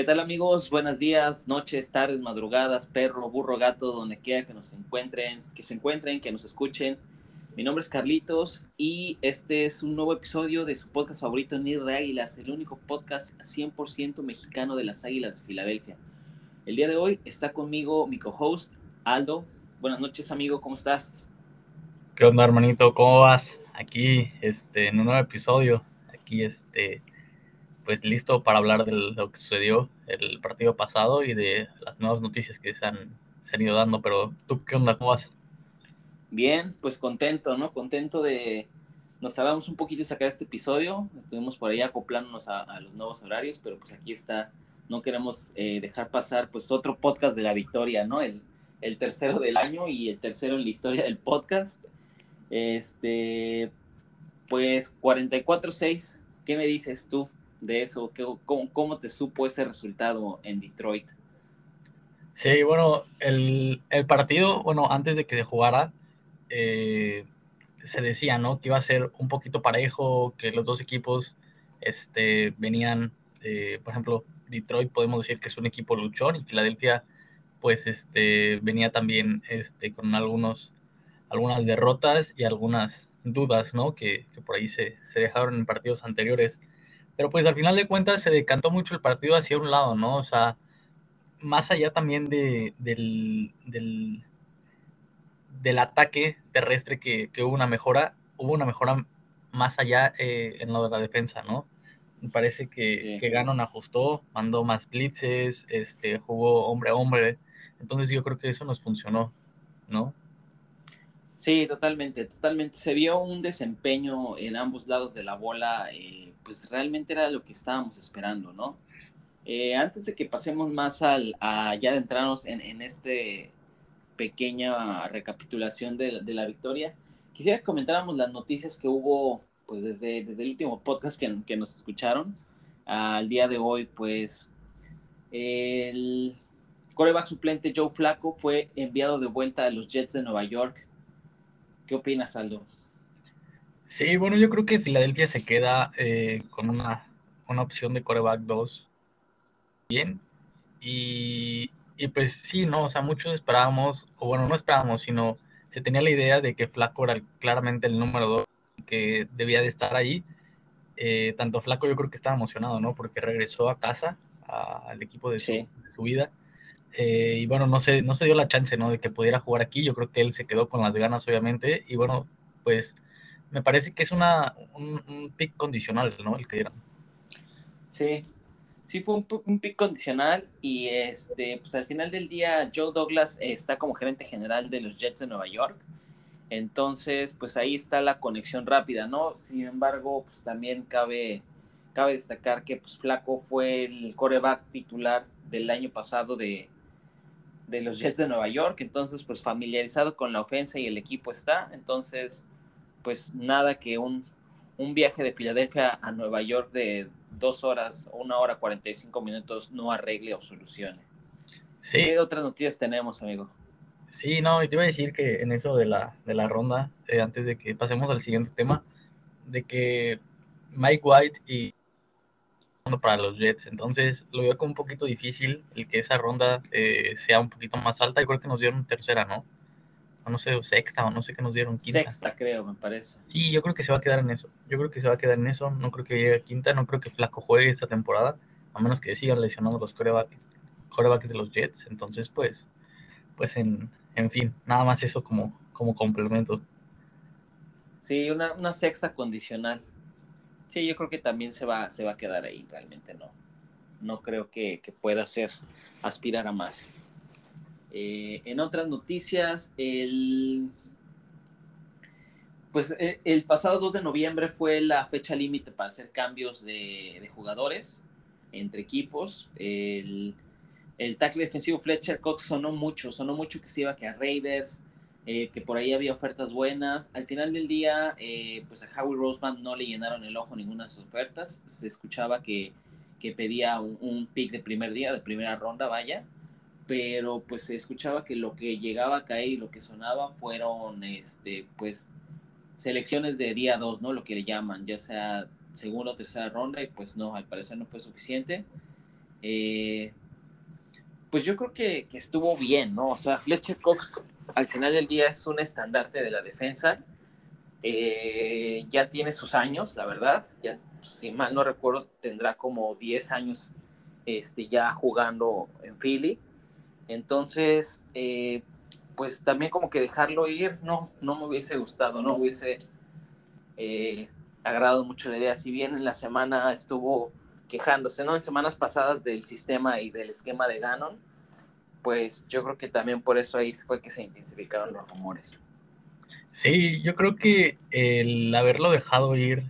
¿Qué tal amigos? Buenos días, noches, tardes, madrugadas, perro, burro, gato, donde quiera que nos encuentren, que se encuentren, que nos escuchen. Mi nombre es Carlitos y este es un nuevo episodio de su podcast favorito, Nido de Águilas, el único podcast 100% mexicano de las Águilas de Filadelfia. El día de hoy está conmigo mi co-host, Aldo. Buenas noches, amigo, ¿cómo estás? ¿Qué onda, hermanito? ¿Cómo vas? Aquí, este, en un nuevo episodio, aquí, este, pues listo para hablar de lo que sucedió el partido pasado y de las nuevas noticias que se han, se ido dando. Pero tú, ¿qué onda? ¿Cómo vas? Bien, pues contento, ¿no? Contento de... Nos tardamos un poquito de sacar este episodio, estuvimos por ahí acoplándonos a, los nuevos horarios, pero pues aquí está, no queremos eh, dejar pasar pues otro podcast de la victoria, ¿no? El, el tercero del año y el tercero en la historia del podcast. Este, pues 44-6, ¿qué me dices tú? De eso? cómo, te supo ese resultado en Detroit? Sí, bueno, el, partido, bueno, antes de que se jugara, eh, se decía, ¿no? Que iba a ser un poquito parejo, que los dos equipos este, venían, eh, por ejemplo, Detroit podemos decir que es un equipo luchón y Filadelfia, pues, este, venía también este, con algunos, algunas derrotas y algunas dudas, ¿no? Que, por ahí se, se dejaron en partidos anteriores. Pero pues al final de cuentas se decantó mucho el partido hacia un lado, ¿no? O sea, más allá también de, del, del, ataque terrestre que, hubo una mejora, hubo una mejora más allá eh, en lo de la defensa, ¿no? Me parece que, que Ganon ajustó, mandó más blitzes, este, jugó hombre a hombre. Entonces yo creo que eso nos funcionó, ¿no? Sí, totalmente, totalmente. Se vio un desempeño en ambos lados de la bola, eh, pues realmente era lo que estábamos esperando, ¿no? Eh, antes de que pasemos más al, a ya adentrarnos en, en este pequeña recapitulación de, de, la victoria, quisiera que comentáramos las noticias que hubo, pues desde, desde el último podcast que, que nos escucharon al día de hoy, pues el coreback suplente Joe Flaco fue enviado de vuelta a los Jets de Nueva York ¿Qué opinas, Aldo? Sí, bueno, yo creo que Filadelfia se queda eh, con una, opción de coreback 2 bien. Y, pues sí, ¿no? O sea, muchos esperábamos, o bueno, no esperábamos, sino se tenía la idea de que Flaco era claramente el número 2 que debía de estar ahí. Eh, tanto Flaco yo creo que estaba emocionado, ¿no? Porque regresó a casa, al equipo de su, de su vida. Eh, y bueno, no se, no se dio la chance, ¿no? De que pudiera jugar aquí. Yo creo que él se quedó con las ganas, obviamente. Y bueno, pues me parece que es una, un, pick condicional, ¿no? El que dieron. Sí, sí fue un, pick condicional y este, pues al final del día Joe Douglas está como gerente general de los Jets de Nueva York. Entonces, pues ahí está la conexión rápida, ¿no? Sin embargo, pues también cabe, cabe destacar que pues Flaco fue el coreback titular del año pasado de, de los Jets de Nueva York, entonces pues familiarizado con la ofensa y el equipo está, entonces pues nada que un, un viaje de Filadelfia a Nueva York de dos horas, una hora cuarenta y cinco minutos no arregle o solucione. Sí. ¿Qué otras noticias tenemos, amigo? Sí, no, te iba a decir que en eso de la, de la ronda, eh, antes de que pasemos al siguiente tema, de que Mike White y para los Jets. Entonces lo veo como un poquito difícil el que esa ronda eh, sea un poquito más alta. y creo que nos dieron tercera, ¿no? O no sé, sexta, o no sé qué nos dieron quinta. Sexta, creo, me parece. Sí, yo creo que se va a quedar en eso. Yo creo que se va a quedar en eso. No creo que llegue a quinta. No creo que Flaco juegue esta temporada. A menos que sigan lesionando los corebacks, corebacks de los Jets. Entonces, pues, pues en, en fin, nada más eso como, como complemento. Sí, una, una sexta condicional. Sí, yo creo que también se va, se va a quedar ahí, realmente no. No creo que, pueda ser aspirar a más. Eh, en otras noticias, el, pues eh, el pasado 2 de noviembre fue la fecha límite para hacer cambios de, jugadores entre equipos. El, el tackle defensivo Fletcher Cox sonó mucho, sonó mucho que se iba a quedar Raiders, eh, que por ahí había ofertas buenas. Al final del día, eh, pues a Howie Roseman no le llenaron el ojo ninguna de sus ofertas. Se escuchaba que, que pedía un, pick de primer día, de primera ronda, vaya. Pero pues se escuchaba que lo que llegaba a caer y lo que sonaba fueron, este, pues, selecciones de día 2, ¿no? Lo que le llaman, ya sea segunda o tercera ronda, y pues no, al parecer no fue suficiente. eh, pues yo creo que, estuvo bien, ¿no? O sea, Fletcher Cox al final del día es un estandarte de la defensa. Eh, ya tiene sus años, la verdad. Ya, si mal no recuerdo, tendrá como 10 años este, ya jugando en Philly. Entonces, eh, pues también como que dejarlo ir, no, no me hubiese gustado, no hubiese eh, agradado mucho la idea. Si bien en la semana estuvo quejándose, ¿no? En semanas pasadas del sistema y del esquema de Ganon, pues yo creo que también por eso ahí fue que se intensificaron los rumores. Sí, yo creo que el haberlo dejado ir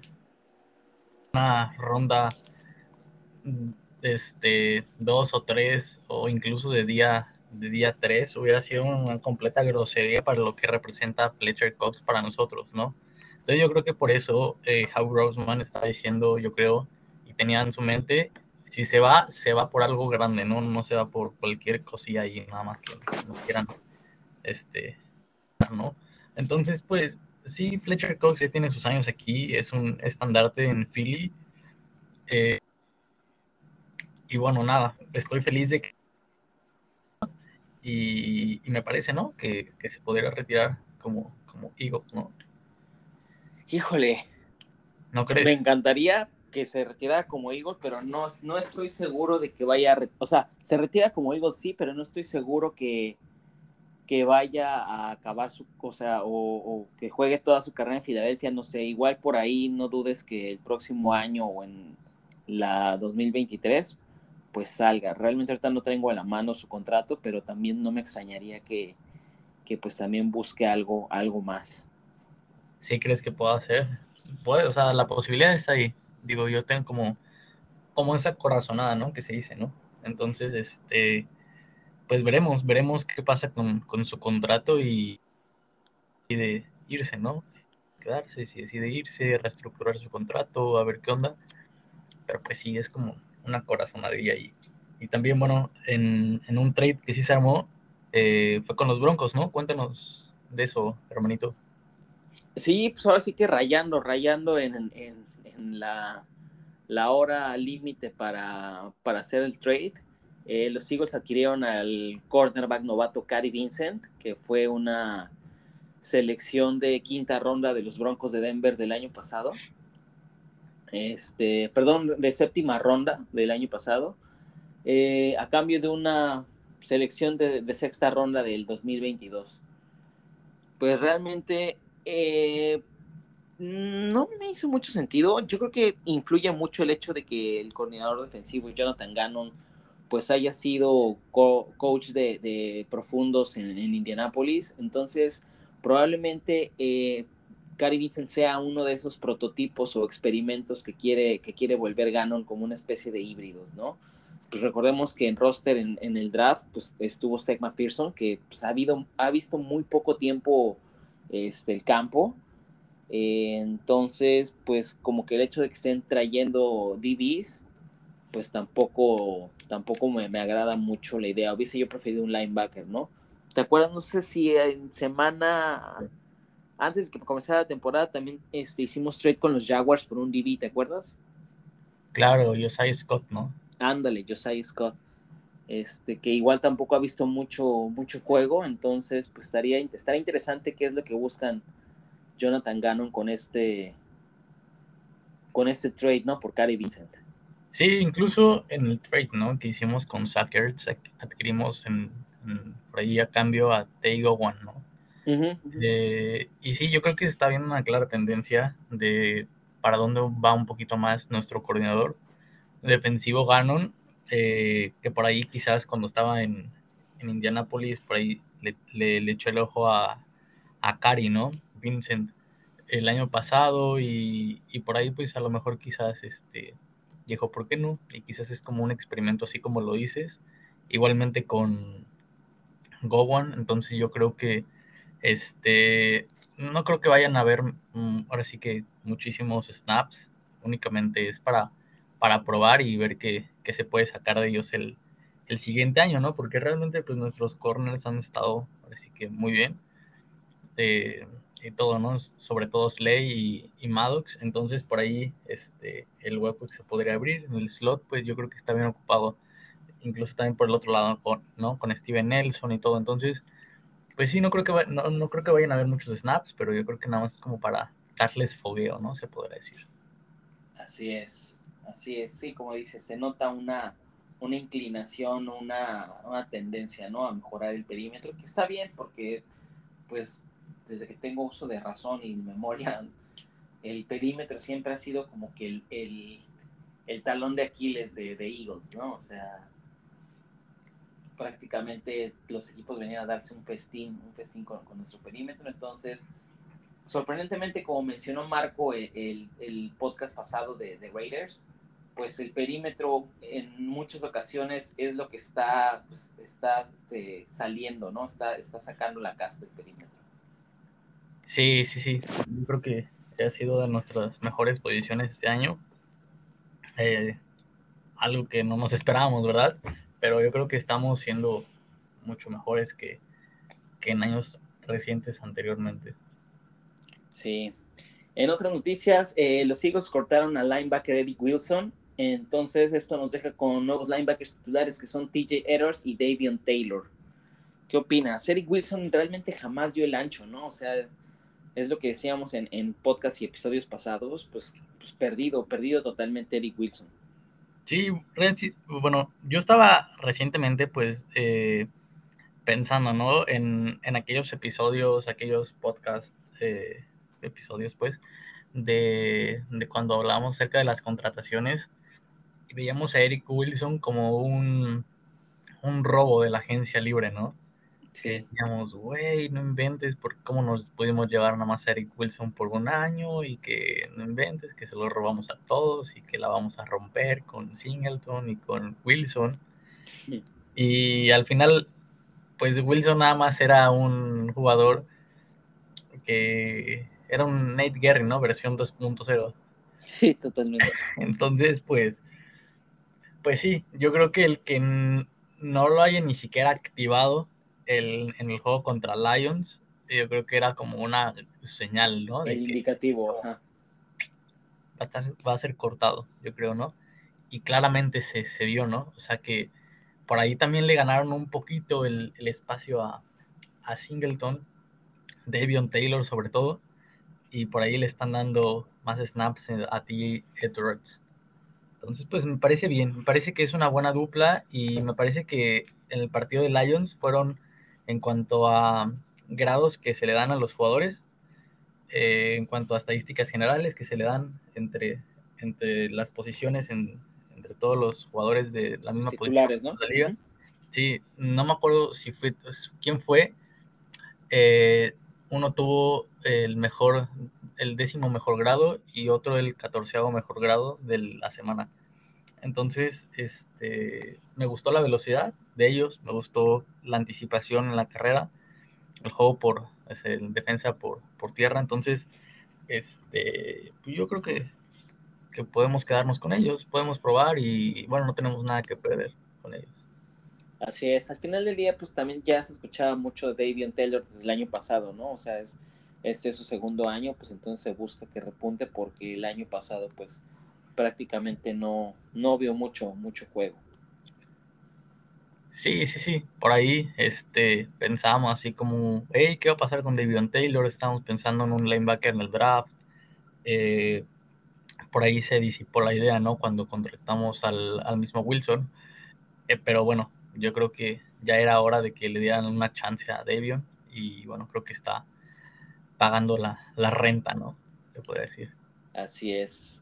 una ronda este dos o tres o incluso de día de día tres hubiera sido una completa grosería para lo que representa Fletcher Cox para nosotros, ¿no? Entonces yo creo que por eso eh, How Roseman está diciendo, yo creo, tenía en su mente, si se va, se va por algo grande, ¿no? No se va por cualquier cosilla y nada más que no quieran, este, ¿no? Entonces, pues, sí, Fletcher Cox ya tiene sus años aquí, es un estandarte en Philly. Eh, y bueno, nada, estoy feliz de que... Y, me parece, ¿no? Que, que, se podría retirar como, como Eagle, ¿no? Híjole. ¿No crees? Me encantaría, que se retirara como Eagle, pero no, no estoy seguro de que vaya a... O sea, se retira como Eagle, sí, pero no estoy seguro que, que vaya a acabar su... cosa o, que juegue toda su carrera en Filadelfia, no sé, igual por ahí no dudes que el próximo año o en la 2023 pues salga. Realmente ahorita no tengo a la mano su contrato, pero también no me extrañaría que, que pues también busque algo, algo más. ¿Sí crees que pueda hacer? Puede, o sea, la posibilidad está ahí digo, yo tengo como, como esa corazonada, ¿no? Que se dice, ¿no? Entonces, este, pues veremos, veremos qué pasa con, su contrato y, de irse, ¿no? Quedarse, si decide irse, reestructurar su contrato, a ver qué onda. Pero pues sí, es como una corazonadilla ahí. Y también, bueno, en, un trade que sí se armó, eh, fue con los Broncos, ¿no? Cuéntanos de eso, hermanito. Sí, pues ahora sí que rayando, rayando en, la, la hora límite para, hacer el trade. Eh, los Eagles adquirieron al cornerback novato Cary Vincent, que fue una selección de quinta ronda de los Broncos de Denver del año pasado. Este, perdón, de séptima ronda del año pasado, eh, a cambio de una selección de, de, sexta ronda del 2022. Pues realmente eh, no me hizo mucho sentido. Yo creo que influye mucho el hecho de que el coordinador defensivo, Jonathan Gannon, pues haya sido coach de, profundos en, Indianápolis. Entonces, probablemente eh, Gary Vincent sea uno de esos prototipos o experimentos que quiere, que quiere volver Gannon como una especie de híbrido, ¿no? Pues recordemos que en roster, en, el draft, pues estuvo Zach McPherson, que pues, ha, habido, ha visto muy poco tiempo este, el campo entonces, pues como que el hecho de que estén trayendo DBs, pues tampoco, tampoco me, agrada mucho la idea. Hubiese yo preferido un linebacker, ¿no? ¿Te acuerdas? No sé si en semana, antes de que comenzara la temporada, también este, hicimos trade con los Jaguars por un DB, ¿te acuerdas? Claro, Josiah Scott, ¿no? Ándale, Josiah Scott. Este, que igual tampoco ha visto mucho, mucho juego, entonces pues estaría, estaría interesante qué es lo que buscan Jonathan Gannon con este con este trade, ¿no? Por Cary Vincent. Sí, incluso en el trade, ¿no? Que hicimos con Sackers, adquirimos en, por ahí a cambio a Teigo One, ¿no? Eh, y sí, yo creo que se está viendo una clara tendencia de para dónde va un poquito más nuestro coordinador defensivo Gannon, eh, que por ahí quizás cuando estaba en, en Indianapolis, por ahí le, le, echó el ojo a, a Cari, ¿no? Vincent el año pasado y, por ahí pues a lo mejor quizás este dijo, ¿por qué no? Y quizás es como un experimento así como lo dices. Igualmente con Gowan, entonces yo creo que este no creo que vayan a haber mm, ahora sí que muchísimos snaps, únicamente es para, para probar y ver qué, se puede sacar de ellos el, siguiente año, ¿no? Porque realmente pues nuestros corners han estado ahora que muy bien. Eh, y todo, ¿no? Sobre todo Slay y, Maddox, entonces por ahí este, el hueco que se podría abrir en el slot, pues yo creo que está bien ocupado incluso también por el otro lado con, ¿no? con Steven Nelson y todo. Entonces, pues sí, no creo, que no, no, creo que vayan a haber muchos snaps, pero yo creo que nada más es como para darles fogueo, ¿no? Se podrá decir. Así es, así es, sí, como dices, se nota una, una inclinación, una, una tendencia, ¿no? A mejorar el perímetro, que está bien porque, pues, desde que tengo uso de razón y memoria, el perímetro siempre ha sido como que el, el, el talón de Aquiles de, Eagles, ¿no? O sea, prácticamente los equipos venían a darse un festín, un festín con, nuestro perímetro, entonces, sorprendentemente, como mencionó Marco el, el, el podcast pasado de, de, Raiders, pues el perímetro en muchas ocasiones es lo que está, pues, está este, saliendo, ¿no? Está, está sacando la casta del perímetro. Sí, sí, sí. Yo creo que ha sido de nuestras mejores posiciones este año. Eh, algo que no nos esperábamos, ¿verdad? Pero yo creo que estamos siendo mucho mejores que, que en años recientes anteriormente. Sí. En otras noticias, eh, los Eagles cortaron al linebacker Eric Wilson. Entonces, esto nos deja con nuevos linebackers titulares que son TJ Edwards y Davion Taylor. ¿Qué opinas? Eric Wilson realmente jamás dio el ancho, ¿no? O sea, es lo que decíamos en, en podcast y episodios pasados, pues, pues, perdido, perdido totalmente Eric Wilson. Sí, bueno, yo estaba recientemente pues eh, pensando, ¿no? En, en, aquellos episodios, aquellos podcast eh, episodios pues, de, de, cuando hablábamos acerca de las contrataciones y veíamos a Eric Wilson como un, un robo de la agencia libre, ¿no? Sí. Digamos, güey, no inventes por cómo nos pudimos llevar nada más a Eric Wilson por un año y que no inventes que se lo robamos a todos y que la vamos a romper con Singleton y con Wilson. Y al final, pues Wilson nada más era un jugador que era un Nate Gary, ¿no? Versión 2.0. Sí, totalmente. Entonces, pues, pues sí, yo creo que el que no lo haya ni siquiera activado el, en el juego contra Lions, yo creo que era como una señal, ¿no? el indicativo, Va a, estar, va a ser cortado, yo creo, ¿no? Y claramente se, se, vio, ¿no? O sea que por ahí también le ganaron un poquito el, el espacio a, a Singleton, Davion Taylor sobre todo, y por ahí le están dando más snaps a T. Edwards. Entonces, pues me parece bien, me parece que es una buena dupla y me parece que en el partido de Lions fueron en cuanto a grados que se le dan a los jugadores, eh, en cuanto a estadísticas generales que se le dan entre, entre las posiciones, en, entre todos los jugadores de la misma posición ¿no? de la liga. Sí, no me acuerdo si fue, pues, quién fue. Eh, uno tuvo el mejor, el décimo mejor grado y otro el catorceavo mejor grado de la semana. Entonces, este, me gustó la velocidad de ellos, me gustó la anticipación en la carrera, el juego por es el defensa por, por tierra. Entonces, este, pues yo creo que, que podemos quedarnos con ellos, podemos probar y bueno, no tenemos nada que perder con ellos. Así es, al final del día, pues también ya se escuchaba mucho de Davion Taylor desde el año pasado, ¿no? O sea, es, este es su segundo año, pues entonces se busca que repunte porque el año pasado, pues prácticamente no, no vio mucho, mucho juego. Sí, sí, sí. Por ahí este, pensamos así como, hey, ¿qué va a pasar con Davion Taylor? Estamos pensando en un linebacker en el draft. Eh, por ahí se disipó la idea, ¿no? Cuando contratamos al, al mismo Wilson. Eh, pero bueno, yo creo que ya era hora de que le dieran una chance a Davion. Y bueno, creo que está pagando la, la renta, ¿no? Se puede decir. Así es.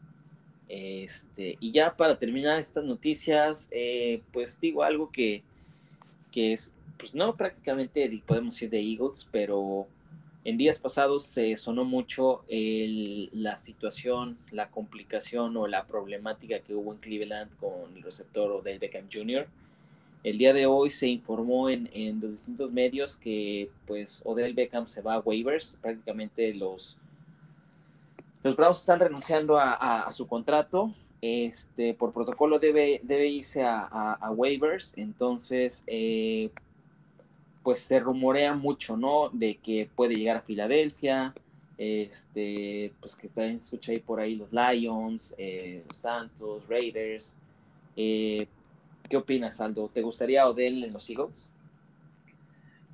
Este, y ya para terminar estas noticias, eh, pues digo algo que, que es, pues no prácticamente podemos decir de Eagles, pero en días pasados se sonó mucho la situación, la complicación o la problemática que hubo en Cleveland con el receptor Odell Beckham Jr. El día de hoy se informó en, en los distintos medios que pues Odell Beckham se va a waivers, prácticamente los los Bravos están renunciando a, su contrato. Este, por protocolo debe, debe irse a, a waivers. Entonces, eh, pues se rumorea mucho, ¿no? De que puede llegar a Filadelfia. Este, pues que también escucha ahí por ahí los Lions, eh, los Santos, Raiders. Eh, ¿Qué opinas, Aldo? ¿Te gustaría Odell en los Eagles?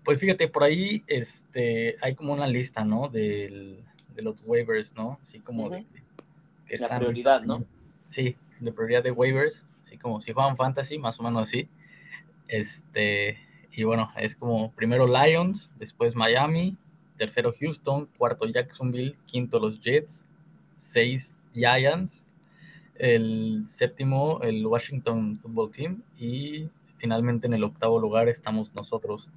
Pues fíjate, por ahí este, hay como una lista, ¿no? de los waivers, ¿no? Así como de, La prioridad, ¿no? Sí, de prioridad de waivers, así como si juegan fantasy, más o menos así. Este, y bueno, es como primero Lions, después Miami, tercero Houston, cuarto Jacksonville, quinto los Jets, seis Giants, el séptimo el Washington Football Team y finalmente en el octavo lugar estamos nosotros.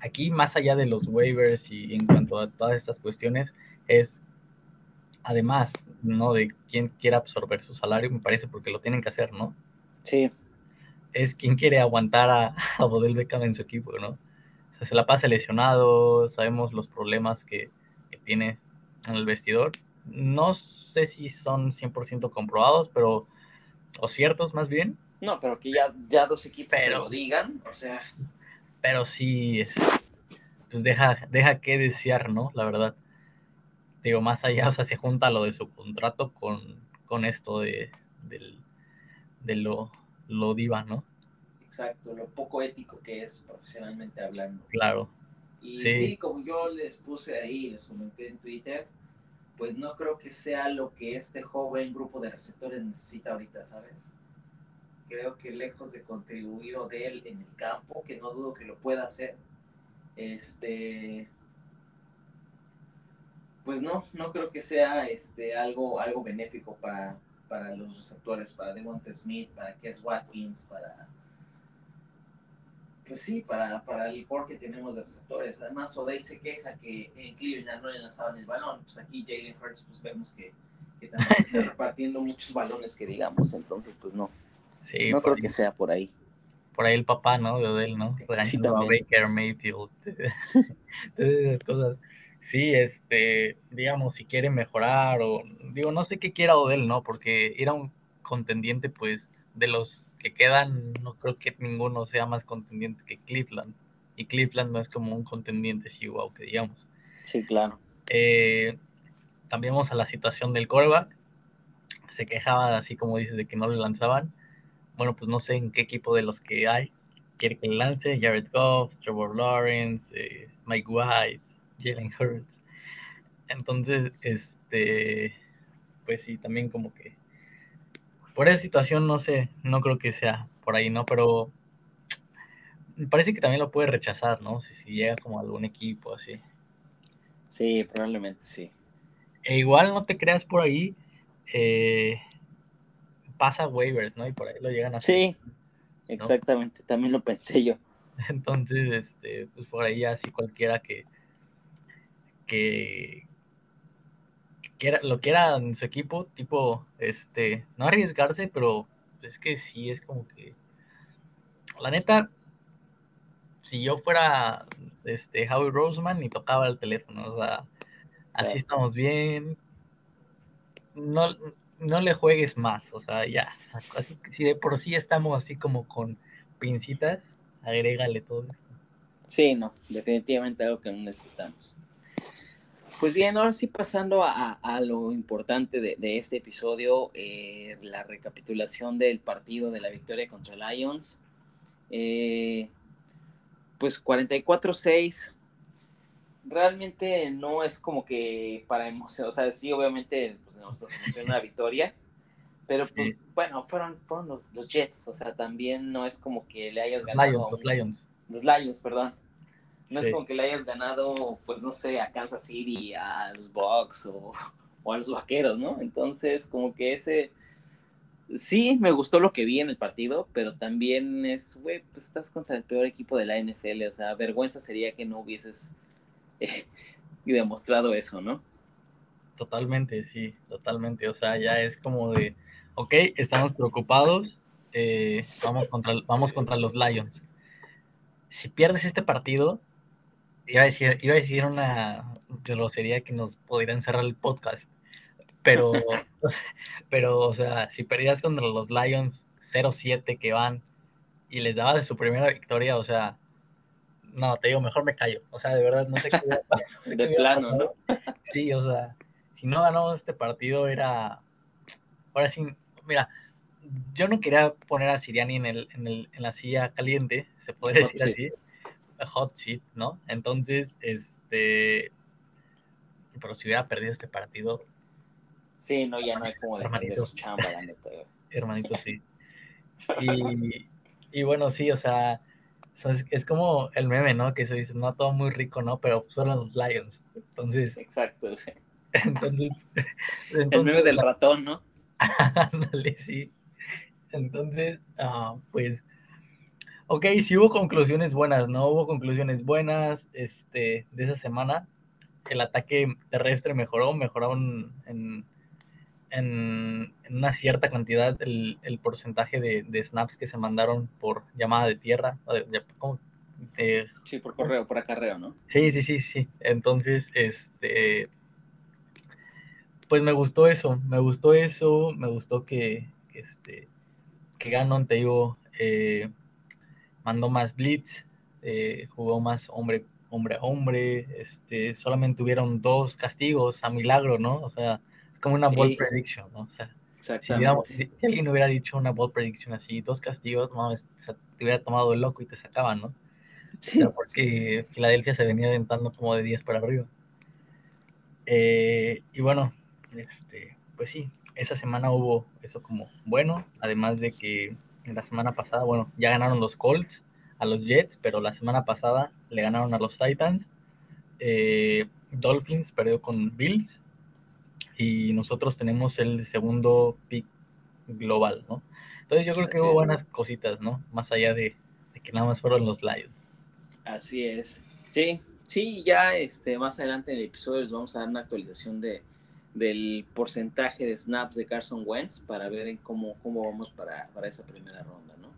Aquí, más allá de los waivers y en cuanto a todas estas cuestiones, es además, ¿no? De quién quiere absorber su salario, me parece, porque lo tienen que hacer, ¿no? Sí. Es quien quiere aguantar a, a Bodel Beckham en su equipo, ¿no? se la pasa lesionado, sabemos los problemas que, que tiene en el vestidor. No sé si son 100% comprobados, pero, o ciertos más bien. No, pero que ya, ya dos equipos lo digan, o sea. Pero sí, pues deja, deja que desear, ¿no? La verdad. Digo, más allá, o sea, se junta lo de su contrato con, con esto de, de lo, lo diva, ¿no? Exacto, lo poco ético que es profesionalmente hablando. Claro. Y sí. como yo les puse ahí, les comenté en Twitter, pues no creo que sea lo que este joven grupo de receptores necesita ahorita, ¿sabes? Creo que lejos de contribuir o de él en el campo, que no dudo que lo pueda hacer, este, pues no, no creo que sea este, algo, algo benéfico para, para los receptores, para Devonta Smith, para Kes Watkins, para pues sí, para, para el core que tenemos de receptores. Además, Odell se queja que en Cleveland no le lanzaban el balón. Pues aquí Jalen Hurts, pues vemos que, que también está repartiendo muchos balones que digamos. Entonces, pues no. Sí, no creo que sea por ahí. Por ahí el papá, ¿no? De Odell, ¿no? Sí, a Baker Mayfield. esas cosas. Sí, este, digamos, si quiere mejorar o, digo, no sé qué quiera Odell, ¿no? Porque era un contendiente, pues, de los que quedan, no creo que ninguno sea más contendiente que Cleveland. Y Cleveland no es como un contendiente Chihuahua, que digamos. Sí, claro. Eh, a la situación del coreback. Se quejaba, así como dices, de que no le lanzaban. Bueno, pues no sé en qué equipo de los que hay quiere que le lance. Jared Goff, Trevor Lawrence, eh, Mike White, Jalen Hurts. Entonces, este, pues sí, también como que por esa situación no sé, no creo que sea por ahí, ¿no? Pero me parece que también lo puede rechazar, ¿no? Si, si llega como a algún equipo así. Sí, probablemente sí. E igual no te creas por ahí, eh, pasa waivers, ¿no? Y por ahí lo llegan a hacer. Sí, exactamente, también lo pensé yo. Entonces, este, pues por ahí así cualquiera que, que, lo quiera en su equipo, tipo, este, no arriesgarse, pero es que sí es como que, la neta, si yo fuera este Howie Roseman y tocaba el teléfono, o sea, así estamos bien, no, no le juegues más, o sea, ya, así, si de por sí estamos así como con pincitas, agrégale todo eso. Sí, no, definitivamente algo que no necesitamos. Pues bien, ahora sí pasando a, lo importante de, este episodio, eh, la recapitulación del partido de la victoria contra Lions. Eh, pues 44-6, realmente no es como que para emocionar, o sea, sí, obviamente pues, nos emociona la victoria, pero pues, bueno, fueron, fueron los, Jets, o sea, también no es como que le hayas ganado. los Lions. Los Lions, perdón. No es como que le hayas ganado, pues no sé, a Kansas City, a los Bucks o, a los Vaqueros, ¿no? Entonces, como que ese... Sí, me gustó lo que vi en el partido, pero también es, güey, pues estás contra el peor equipo de la NFL, o sea, vergüenza sería que no hubieses eh, demostrado eso, ¿no? Totalmente, sí, totalmente, o sea, ya es como de, ok, estamos preocupados, eh, vamos, contra, vamos contra los Lions. Si pierdes este partido, iba a decir, iba a decir una grosería que nos podrían cerrar el podcast. Pero, pero, o sea, si perdías contra los Lions 0-7 que van y les dabas de su primera victoria, o sea, no, te digo, mejor me callo. O sea, de verdad, no sé qué. de plano, ¿no? Sí, o sea, si no ganamos este partido era. Ahora sí, mira, yo no quería poner a Siriani en, el, en, el, en la silla caliente, se puede decir así, hot seat, ¿no? Entonces, este, pero si hubiera perdido este partido. Sí, no, ya no hay como de su chamba, la neta. Hermanito, sí. Y, y, bueno, sí, o sea, es, como el meme, ¿no? Que se dice, no todo muy rico, ¿no? Pero solo los Lions. Entonces. Exacto. Entonces, el meme del ratón, ¿no? Ándale, sí. Entonces, ah, pues, ok, sí hubo conclusiones buenas, ¿no? Hubo conclusiones buenas este, de esa semana. El ataque terrestre mejoró, mejoró en, en, una cierta cantidad el, porcentaje de, snaps que se mandaron por llamada de tierra. sí, por correo, por acarreo, ¿no? Sí, sí, sí, sí. Entonces, este, pues me gustó eso, me gustó eso, me gustó que, que este, que te digo, eh, mandó más blitz, eh, jugó más hombre, hombre a hombre, este, solamente tuvieron dos castigos a milagro, ¿no? O sea, es como una ball prediction, ¿no? O sea, si, alguien hubiera dicho una ball prediction así, dos castigos, no, te hubiera tomado el loco y te sacaban, ¿no? Sí. porque Filadelfia se venía aventando como de 10 para arriba. Eh, y bueno, este, pues sí, esa semana hubo eso como bueno, además de que la semana pasada, bueno, ya ganaron los Colts a los Jets, pero la semana pasada le ganaron a los Titans. Eh, Dolphins perdió con Bills y nosotros tenemos el segundo pick global, ¿no? Entonces yo creo que hubo buenas cositas, ¿no? Más allá de, de, que nada más fueron los Lions. Así es. Sí, sí, ya este, más adelante en el episodio les vamos a dar una actualización de, del porcentaje de snaps de Carson Wentz para ver cómo, cómo vamos para, para esa primera ronda, ¿no?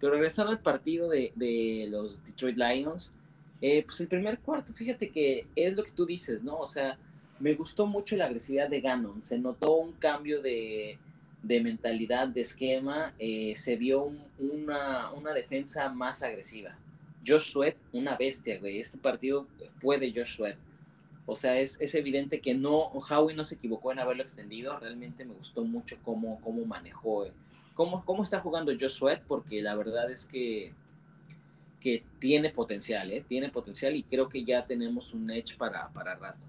Pero regresando al partido de, de los Detroit Lions, eh, pues el primer cuarto, fíjate que es lo que tú dices, ¿no? O sea, me gustó mucho la agresividad de Gannon, se notó un cambio de, de mentalidad, de esquema, eh, se vio una, una, defensa más agresiva. Josh Sweat, una bestia, güey. Este partido fue de Josh Sweat. O sea, es, es, evidente que no, Howie no se equivocó en haberlo extendido. Realmente me gustó mucho cómo, cómo manejó, eh, cómo, cómo está jugando Josh porque la verdad es que, que tiene potencial, ¿eh? Tiene potencial y creo que ya tenemos un edge para, para rato.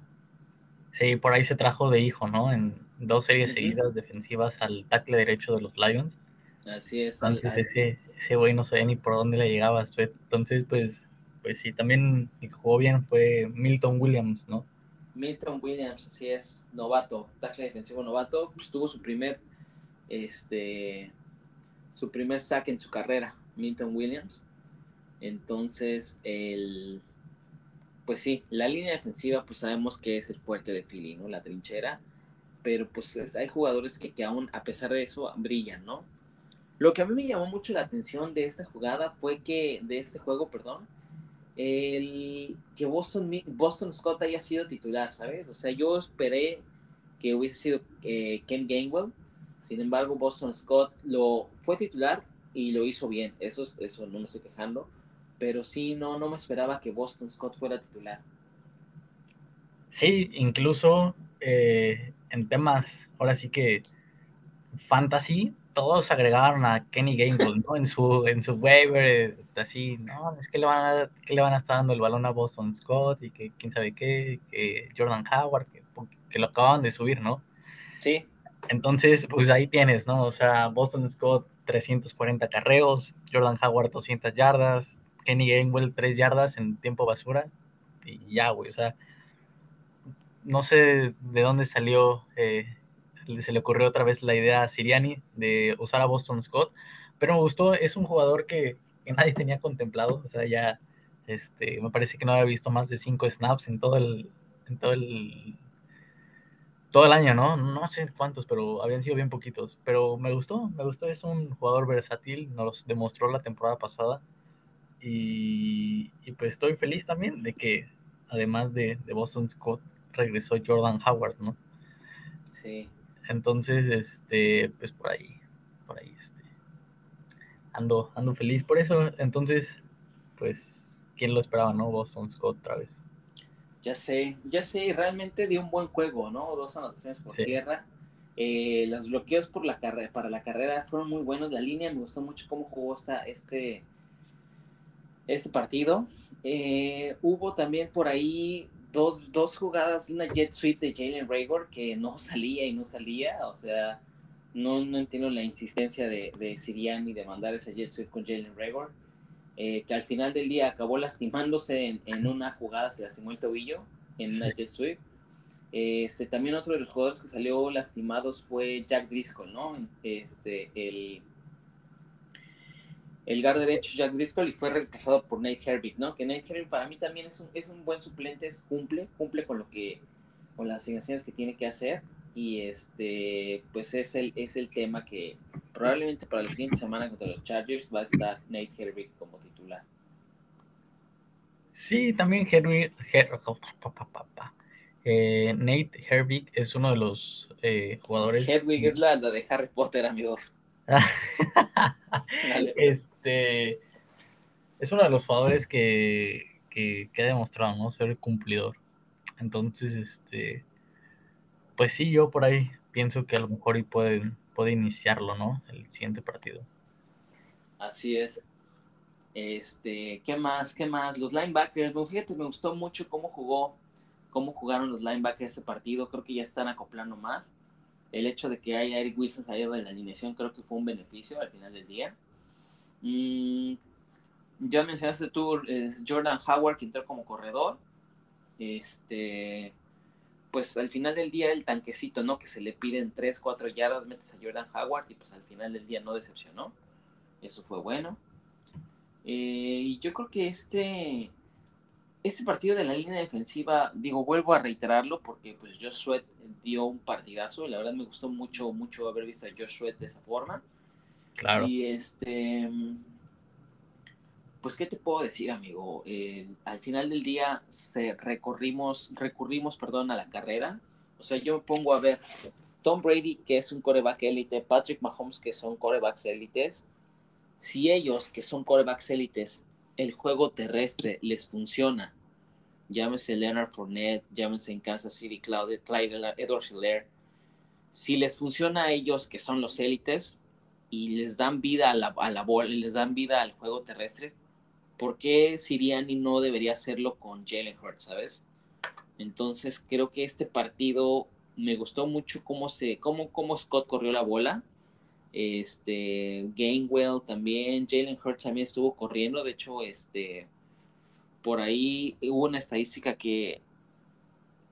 Sí, por ahí se trajo de hijo, ¿no? En dos series seguidas defensivas al tackle derecho de los Lions. Así es. Entonces ese, ese güey no sabía ni por dónde le llegaba a Sweat. Entonces, pues pues sí, también el que jugó bien fue Milton Williams, ¿no? Milton Williams, así es, novato, tackle defensivo novato, pues tuvo su primer, este, su primer sack en su carrera, Milton Williams. Entonces, el, pues sí, la línea defensiva, pues sabemos que es el fuerte de Philly, ¿no? La trinchera, pero pues hay jugadores que, que aún, a pesar de eso, brillan, ¿no? Lo que a mí me llamó mucho la atención de esta jugada fue que, de este juego, perdón, el que Boston, Boston Scott haya sido titular, ¿sabes? O sea, yo esperé que hubiese sido eh, Ken Gainwell, sin embargo, Boston Scott lo fue titular y lo hizo bien, eso, eso no me estoy quejando, pero sí, no, no me esperaba que Boston Scott fuera titular. Sí, incluso eh, en temas, ahora sí que fantasy, todos agregaron a Kenny Gamble, ¿no? En su, en su waiver, así, no, es que le, van a, que le van a estar dando el balón a Boston Scott y que quién sabe qué, que Jordan Howard, que, que lo acaban de subir, ¿no? Sí. Entonces, pues ahí tienes, ¿no? O sea, Boston Scott 340 carreos, Jordan Howard 200 yardas, Kenny Gainwell 3 yardas en tiempo basura y ya, güey, o sea, no sé de dónde salió eh, se le ocurrió otra vez la idea a Siriani de usar a Boston Scott, pero me gustó, es un jugador que, nadie tenía contemplado, o sea, ya este, me parece que no había visto más de cinco snaps en todo el, en todo el, todo el año, ¿no? No sé cuántos, pero habían sido bien poquitos, pero me gustó, me gustó, es un jugador versátil, nos demostró la temporada pasada y, pues estoy feliz también de que además de, de Boston Scott regresó Jordan Howard, ¿no? Sí, entonces, este, pues por ahí, por ahí, este, ando, ando feliz por eso. Entonces, pues, ¿quién lo esperaba, no? Boston Scott otra vez. Ya sé, ya sé, realmente dio un buen juego, ¿no? Dos anotaciones por tierra. Eh, los bloqueos por la carrera, para la carrera fueron muy buenos. La línea me gustó mucho cómo jugó esta, este, este partido. Eh, hubo también por ahí dos, dos jugadas, una jet sweep de Jalen Raygor que no salía y no salía. O sea, no, no entiendo la insistencia de, de Siriani de mandar ese jet sweep con Jalen Raygor. Eh, que al final del día acabó lastimándose en, en, una jugada, se lastimó el tobillo en una jet sweep. Este, también otro de los jugadores que salió lastimados fue Jack Driscoll, ¿no? Este, el, el guard derecho Jack Driscoll y fue reemplazado por Nate Herbig, ¿no? Que Nate Herbig para mí también es un, es un buen suplente, cumple, cumple con lo que, con las asignaciones que tiene que hacer y este, pues es el, es el tema que probablemente para la siguiente semana contra los Chargers va a estar Nate Herbig como titular. Sí, también Herbig, eh, Nate Herbig es uno de los eh, jugadores. Hedwig es la, de Harry Potter, amigo. este es uno de los jugadores que, que, ha demostrado ¿no? ser cumplidor. Entonces, este pues sí, yo por ahí pienso que a lo mejor y puede, puede iniciarlo, ¿no? El siguiente partido. Así es. Este, ¿qué más? ¿Qué más? Los linebackers, fíjate, me gustó mucho cómo jugó, cómo jugaron los linebackers ese partido. Creo que ya están acoplando más. El hecho de que haya Eric Wilson salido de la alineación creo que fue un beneficio al final del día. Mm, ya mencionaste tú Jordan Howard que entró como corredor. Este, pues al final del día el tanquecito, ¿no? Que se le piden 3, 4 yardas, metes a Jordan Howard y pues al final del día no decepcionó. Eso fue bueno. Eh, y yo creo que este, este partido de la línea defensiva, digo, vuelvo a reiterarlo porque pues Josh Sweat dio un partidazo. La verdad me gustó mucho, mucho haber visto a Josh Sweat de esa forma. Claro. Y este pues, ¿qué te puedo decir, amigo? Eh, al final del día recorrimos, recurrimos perdón, a la carrera. O sea, yo me pongo a ver Tom Brady, que es un coreback élite, Patrick Mahomes, que son corebacks élites. Si ellos, que son corebacks élites, el juego terrestre les funciona, llámese Leonard Fournette, llámese en Kansas City, Clyde, Clyde Edward Hiller, si les funciona a ellos, que son los élites, y les dan vida a la, a la bola, les dan vida al juego terrestre, ¿por qué Siriani no debería hacerlo con Jalen Hurts, sabes? Entonces creo que este partido me gustó mucho cómo se, cómo, cómo Scott corrió la bola. Este, Gainwell también, Jalen Hurts también estuvo corriendo. De hecho, este, por ahí hubo una estadística que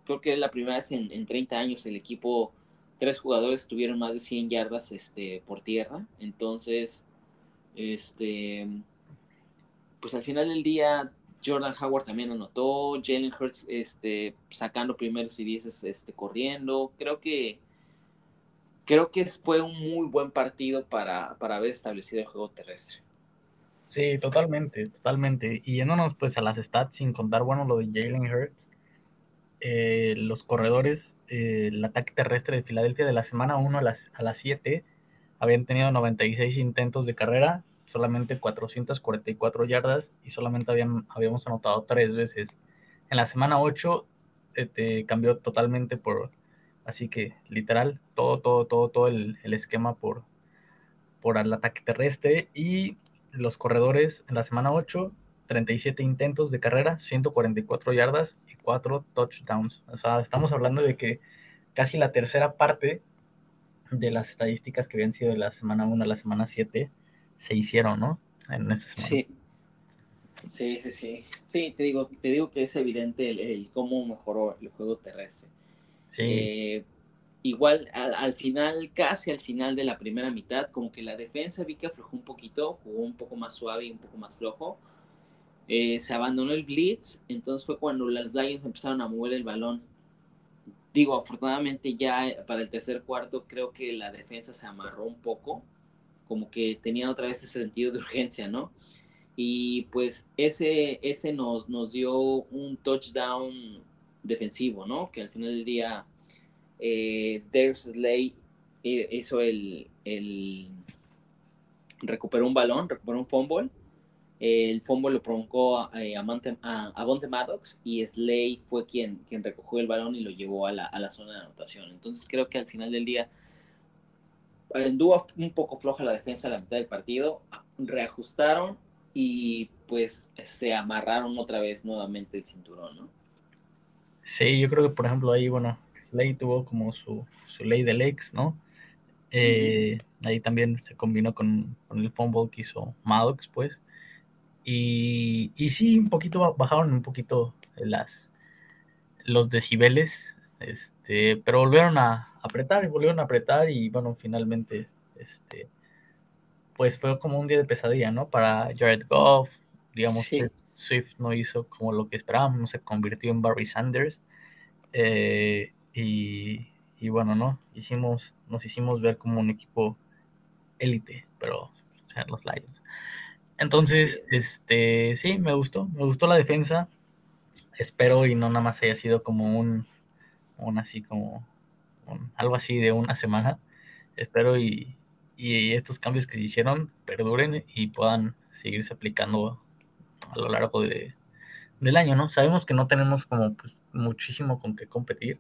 creo que es la primera vez en, en 30 años el equipo, tres jugadores tuvieron más de 100 yardas este, por tierra. Entonces, este, pues al final del día Jordan Howard también anotó, Jalen Hurts este, sacando primeros y dieces este, corriendo. Creo que creo que fue un muy buen partido para, para haber establecido el juego terrestre. Sí, totalmente, totalmente. Y yéndonos pues a las stats, sin contar, bueno, lo de Jalen Hurts, eh, los corredores, eh, el ataque terrestre de Filadelfia de la semana 1 a las, a las 7 habían tenido 96 intentos de carrera, solamente 444 yardas y solamente habíamos anotado tres veces. En la semana 8 este, cambió totalmente por, así que literal, todo, todo, todo, todo el, esquema por, por el ataque terrestre y los corredores en la semana 8, 37 intentos de carrera, 144 yardas y 4 touchdowns. O sea, estamos hablando de que casi la tercera parte de las estadísticas que habían sido de la semana 1 a la semana 7 se hicieron, ¿no? En esa semana. Sí. Sí, sí, sí. Sí, te digo, te digo que es evidente el, cómo mejoró el juego terrestre. Sí. Eh, igual al, final, casi al final de la primera mitad, como que la defensa vi que aflojó un poquito, jugó un poco más suave y un poco más flojo. Eh, se abandonó el blitz, entonces fue cuando las Lions empezaron a mover el balón. Digo, afortunadamente ya para el tercer cuarto creo que la defensa se amarró un poco como que tenía otra vez ese sentido de urgencia, ¿no? Y pues ese, ese nos, nos dio un touchdown defensivo, ¿no? Que al final del día eh, Slay eh, hizo el, el, recuperó un balón, recuperó un fumble. El fumble lo provocó a, eh, a, Monte, Maddox y Slay fue quien, quien recogió el balón y lo llevó a la, a la zona de anotación. Entonces creo que al final del día anduvo un poco floja la defensa a la mitad del partido, reajustaron y pues se amarraron otra vez nuevamente el cinturón, ¿no? Sí, yo creo que por ejemplo ahí, bueno, Slay tuvo como su, su ley del ex, ¿no? Eh, ahí también se combinó con, el fumble que hizo Maddox, pues. Y, y, sí, un poquito bajaron un poquito las, los decibeles, este, pero volvieron a apretar y volvieron a apretar y bueno, finalmente, este, pues fue como un día de pesadilla, ¿no? Para Jared Goff, digamos que Swift no hizo como lo que esperábamos, se convirtió en Barry Sanders. Eh, y, y bueno, ¿no? Hicimos, nos hicimos ver como un equipo élite, pero los Lions. Entonces, este, sí, me gustó, me gustó la defensa. Espero y no nada más haya sido como un, un así como, algo así de una semana. Espero y, y estos cambios que se hicieron perduren y puedan seguirse aplicando a lo largo de, del año, ¿no? Sabemos que no tenemos como pues, muchísimo con qué competir,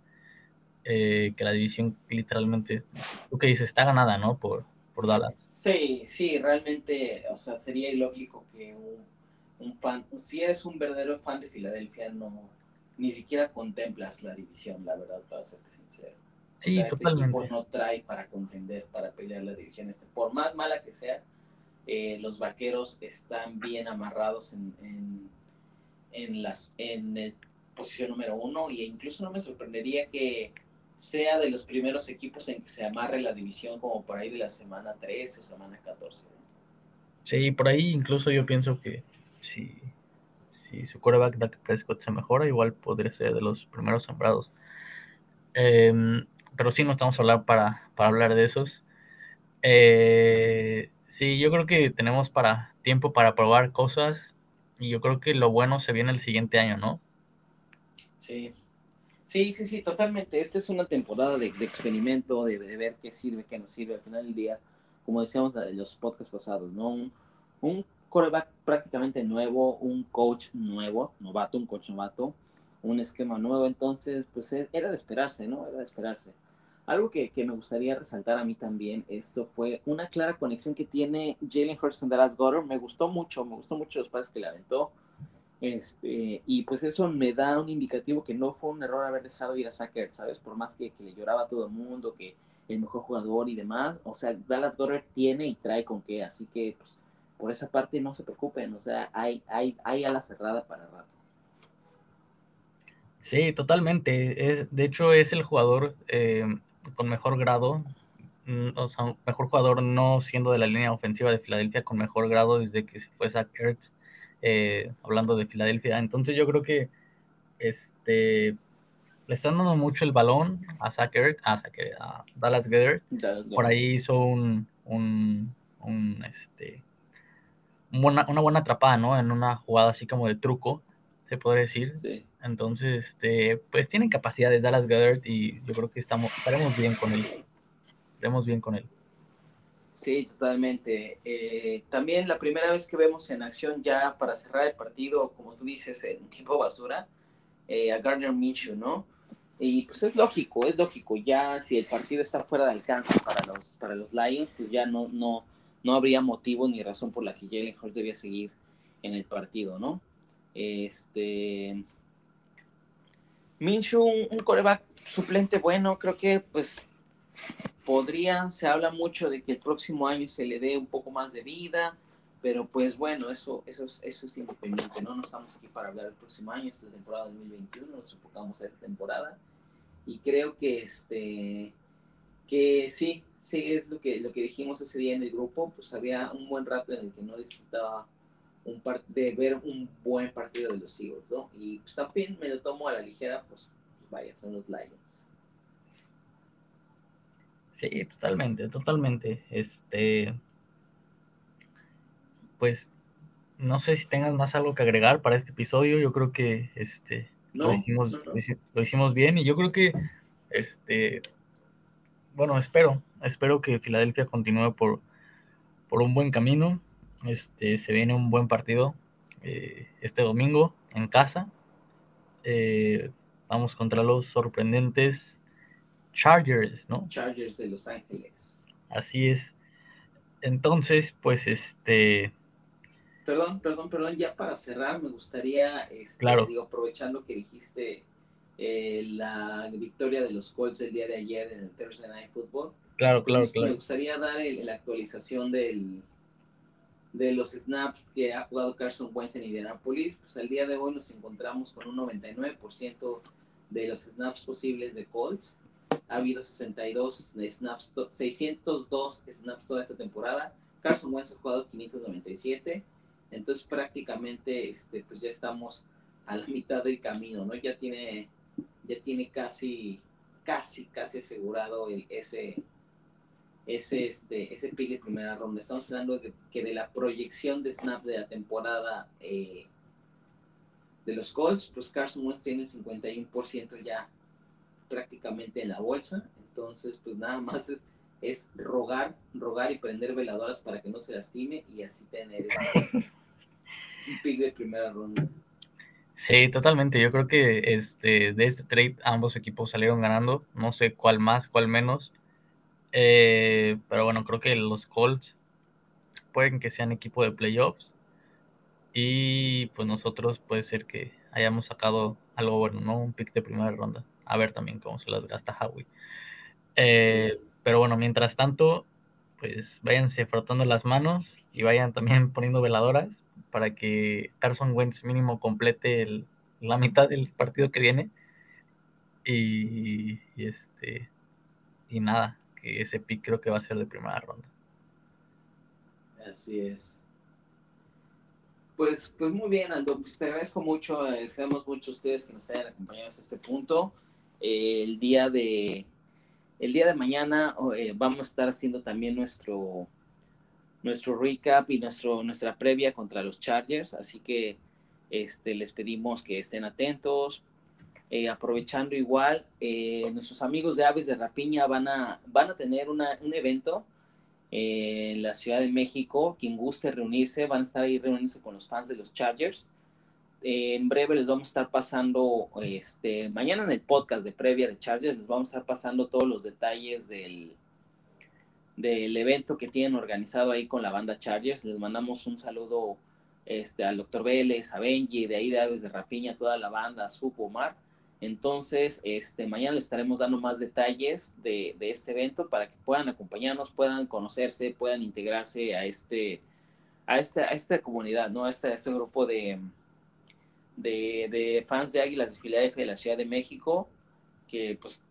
eh, que la división literalmente, tú que dices, está ganada, ¿no? Por, por Dallas. Sí, sí, realmente, o sea, sería ilógico que un, fan, si eres un verdadero fan de Filadelfia, no, ni siquiera contemplas la división, la verdad, para serte sincero. Sí, este totalmente. Este no trae para contender, para pelear la división. Este, por más mala que sea, eh, los vaqueros están bien amarrados en, en, en las en el posición número uno, y incluso no me sorprendería que sea de los primeros equipos en que se amarre la división como por ahí de la semana 13 o semana 14. Sí, por ahí incluso yo pienso que si, si su quarterback Dak Prescott se mejora, igual podría ser de los primeros sembrados. Em, pero sí, no estamos a hablar para, para hablar de esos. Eh, sí, yo creo que tenemos para tiempo para probar cosas y yo creo que lo bueno se viene el siguiente año, ¿no? Sí, Sí, sí, sí, totalmente. Esta es una temporada de, experimento, de, ver qué sirve, qué no sirve. Al final del día, como decíamos los podcasts pasados, ¿no? Un, un coreback prácticamente nuevo, un coach nuevo, novato, un coach novato, un esquema nuevo. Entonces, pues e, era de esperarse, ¿no? Era de esperarse. Algo que, que me gustaría resaltar a mí también, esto fue una clara conexión que tiene Jalen Hurts con Dallas Goddard. Me gustó mucho, me gustó mucho los pases que le aventó este, y pues eso me da un indicativo que no fue un error haber dejado ir a Sacker, ¿sabes? Por más que, le lloraba a todo el mundo, que el mejor jugador y demás. O sea, Dallas Goddard tiene y trae con qué. Así que, pues, por esa parte no se preocupen. O sea, hay, hay, hay a la cerrada para rato. Sí, totalmente. Es, de hecho, es el jugador eh, con mejor grado. Mm, o sea, mejor jugador no siendo de la línea ofensiva de Filadelfia con mejor grado desde que se fue Zach Ertz eh, hablando de Filadelfia. Entonces yo creo que este, le están dando mucho el balón a Zach a, a Dallas Gedder. Por ahí hizo un, un, este, una, buena atrapada, ¿no? En una jugada así como de truco, se podría decir. Entonces, este, pues tienen capacidades Dallas Gedder y yo creo que estamos, estaremos bien con él. Estaremos bien con él. Sí, totalmente. Eh, también la primera vez que vemos en acción ya para cerrar el partido, como tú dices, en tipo basura, eh, a Gardner Minshew, ¿no? Y pues es lógico, es lógico. Ya si el partido está fuera de alcance para los, para los Lions, pues ya no, no, no habría motivo ni razón por la que Jalen Hurts debía seguir en el partido, ¿no? Este. Minshew, un, un coreback suplente bueno, creo que pues podría, se habla mucho de que el próximo año se le dé un poco más de vida, pero pues bueno, eso, eso, es, eso es independiente, ¿no? No estamos aquí para hablar del próximo año, es la temporada 2021, nos enfocamos a esta temporada y creo que este que sí, sí es lo que, lo que dijimos ese día en el grupo, pues había un buen rato en el que no disfrutaba un de ver un buen partido de los Eagles, ¿no? Y pues también me lo tomo a la ligera, pues vaya, son los Lions. Sí, totalmente, totalmente. Este, pues, no sé si tengas más algo que agregar para este episodio. Yo creo que este lo, hicimos, Lo, hicimos bien y yo creo que este, bueno, espero, espero que Filadelfia continúe por, por un buen camino. Este, se viene un buen partido eh, este domingo en casa. Eh, vamos contra los sorprendentes Chargers, ¿no? Chargers de Los Ángeles. Así es. Entonces, pues este. Perdón, perdón, perdón, ya para cerrar, me gustaría, este, Claro. digo, aprovechando que dijiste eh, la victoria de los Colts el día de ayer en el Thursday Night Football, Claro, claro, me, me claro. gustaría dar el- la actualización del, de los snaps que ha jugado Carson Wentz en Indianapolis. Pues al día de hoy nos encontramos con un 99% de los snaps posibles de Colts. Ha habido 62 snaps, to- 602 snaps toda esta temporada. Carson Wentz ha jugado 597. Entonces prácticamente este, pues ya estamos a la mitad del camino, ¿no? Ya tiene, ya tiene casi, casi, casi asegurado ese, ese, este, ese pick de primera ronda. Estamos hablando de que de la proyección de snap de la temporada eh, de los Colts, pues Carson Wentz tiene el 51% ya prácticamente en la bolsa. Entonces, pues nada más es, es rogar, rogar y prender veladoras para que no se lastime y así tener este, un pick de primera ronda. Sí, totalmente. Yo creo que este, de este trade ambos equipos salieron ganando. No sé cuál más, cuál menos. Eh, pero bueno, creo que los Colts pueden que sean equipo de playoffs. Y pues nosotros puede ser que hayamos sacado algo bueno, ¿no? Un pick de primera ronda. A ver también cómo se las gasta Howie. Eh, Pero bueno, mientras tanto, pues váyanse frotando las manos y vayan también poniendo veladoras para que Carson Wentz mínimo complete el- la mitad del partido que viene. Y, y este y nada, que ese pick creo que va a ser de primera ronda. Así es. Pues, pues muy bien, Aldo. Pues te agradezco mucho. Agradecemos mucho a ustedes que nos hayan acompañado hasta este punto. Eh, el día de el día de mañana eh, vamos a estar haciendo también nuestro nuestro recap y nuestro nuestra previa contra los Chargers. Así que este les pedimos que estén atentos. Eh, aprovechando igual, nuestros amigos de Aves de Rapiña van a, van a tener una, un evento en la Ciudad de México. Quien guste reunirse, van a estar ahí reuniéndose con los fans de los Chargers. Eh, en breve les vamos a estar pasando, este, mañana en el podcast de previa de Chargers, les vamos a estar pasando todos los detalles del, del evento que tienen organizado ahí con la banda Chargers. Les mandamos un saludo este, al doctor Vélez, a Benji, de ahí de Aves de Rapiña, toda la banda, a Supo, Omar. Entonces, este, mañana les estaremos dando más detalles de, de, este evento para que puedan acompañarnos, puedan conocerse, puedan integrarse a este, a esta, a esta comunidad, ¿no? A este, a este grupo de, de, de, fans de Águilas de Filadelfia de la Ciudad de México, que pues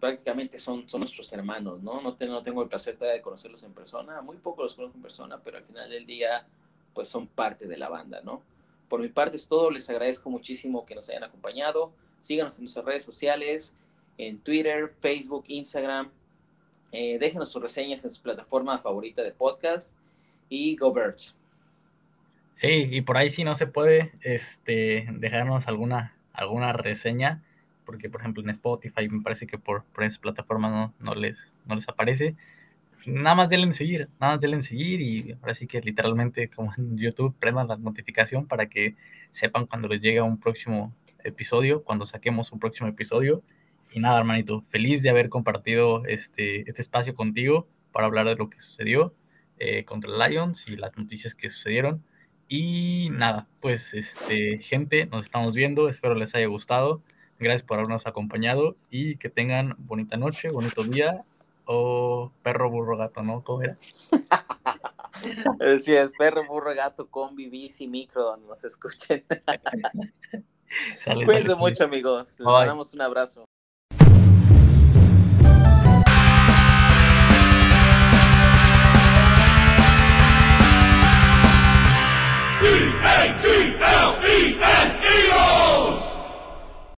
prácticamente son, son nuestros hermanos, ¿no? No, te, no tengo el placer de conocerlos en persona, muy poco los conozco en persona, pero al final del día, pues son parte de la banda, ¿no? Por mi parte es todo, les agradezco muchísimo que nos hayan acompañado. Síganos en nuestras redes sociales, en Twitter, Facebook, Instagram. Eh, déjenos sus reseñas en su plataforma favorita de podcast y Go Birds. Sí, y por ahí si no se puede este, dejarnos alguna, alguna reseña, porque por ejemplo en Spotify me parece que por, por esa plataforma no, no, les, no les aparece. Nada más denle en seguir, nada más denle en seguir y ahora sí que literalmente como en YouTube prendan la notificación para que sepan cuando les llegue un próximo episodio, cuando saquemos un próximo episodio. Y nada, hermanito, feliz de haber compartido este, este espacio contigo para hablar de lo que sucedió eh, contra Lions y las noticias que sucedieron. Y nada, pues este, gente, nos estamos viendo, espero les haya gustado. Gracias por habernos acompañado y que tengan bonita noche, bonito día o perro, burro, gato, ¿no? ¿Cómo era? Así es, perro, burro, gato, combi, bici, micro, donde nos escuchen. Cuídense mucho, amigos. Les mandamos un abrazo. A-T-L-E-S